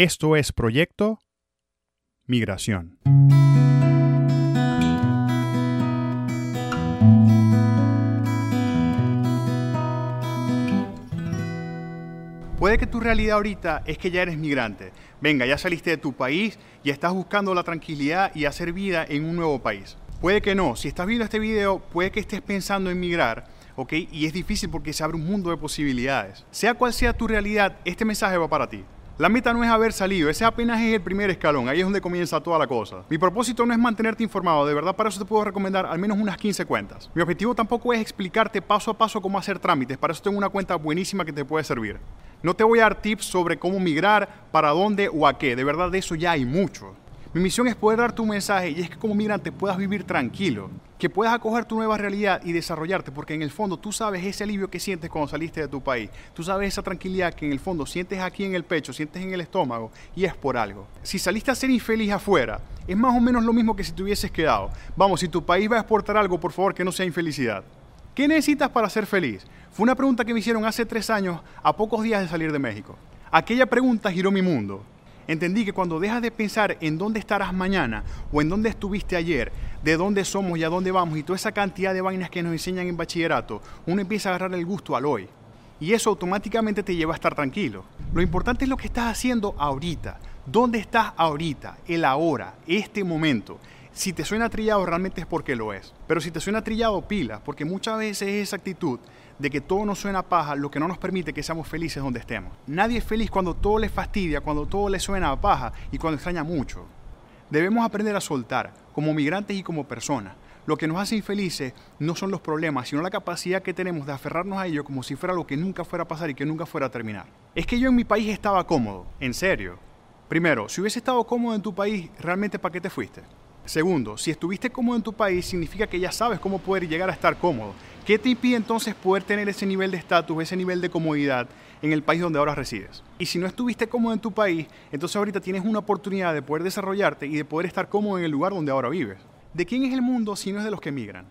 Esto es Proyecto Migración. Puede que tu realidad ahorita es que ya eres migrante. Venga, ya saliste de tu país y estás buscando la tranquilidad y hacer vida en un nuevo país. Puede que no. Si estás viendo este video, puede que estés pensando en migrar, ¿ok? Y es difícil porque se abre un mundo de posibilidades. Sea cual sea tu realidad, este mensaje va para ti. La meta no es haber salido, ese apenas es el primer escalón, ahí es donde comienza toda la cosa. Mi propósito no es mantenerte informado, de verdad para eso te puedo recomendar al menos unas 15 cuentas. Mi objetivo tampoco es explicarte paso a paso cómo hacer trámites, para eso tengo una cuenta buenísima que te puede servir. No te voy a dar tips sobre cómo migrar, para dónde o a qué, de verdad de eso ya hay mucho. Mi misión es poder dar tu mensaje y es que como migrante puedas vivir tranquilo, que puedas acoger tu nueva realidad y desarrollarte, porque en el fondo tú sabes ese alivio que sientes cuando saliste de tu país, tú sabes esa tranquilidad que en el fondo sientes aquí en el pecho, sientes en el estómago y es por algo. Si saliste a ser infeliz afuera, es más o menos lo mismo que si te hubieses quedado. Vamos, si tu país va a exportar algo, por favor que no sea infelicidad. ¿Qué necesitas para ser feliz? Fue una pregunta que me hicieron hace tres años, a pocos días de salir de México. Aquella pregunta giró mi mundo entendí que cuando dejas de pensar en dónde estarás mañana o en dónde estuviste ayer, de dónde somos y a dónde vamos y toda esa cantidad de vainas que nos enseñan en bachillerato, uno empieza a agarrar el gusto al hoy. Y eso automáticamente te lleva a estar tranquilo. Lo importante es lo que estás haciendo ahorita. ¿Dónde estás ahorita? El ahora, este momento. Si te suena trillado, realmente es porque lo es. Pero si te suena trillado, pila, porque muchas veces esa actitud de que todo nos suena paja lo que no nos permite que seamos felices donde estemos. Nadie es feliz cuando todo le fastidia, cuando todo le suena a paja y cuando extraña mucho. Debemos aprender a soltar, como migrantes y como personas. Lo que nos hace infelices no son los problemas, sino la capacidad que tenemos de aferrarnos a ello como si fuera lo que nunca fuera a pasar y que nunca fuera a terminar. Es que yo en mi país estaba cómodo, en serio. Primero, si hubiese estado cómodo en tu país, ¿realmente para qué te fuiste? Segundo, si estuviste cómodo en tu país, significa que ya sabes cómo poder llegar a estar cómodo. ¿Qué te impide entonces poder tener ese nivel de estatus, ese nivel de comodidad en el país donde ahora resides? Y si no estuviste cómodo en tu país, entonces ahorita tienes una oportunidad de poder desarrollarte y de poder estar cómodo en el lugar donde ahora vives. ¿De quién es el mundo si no es de los que migran?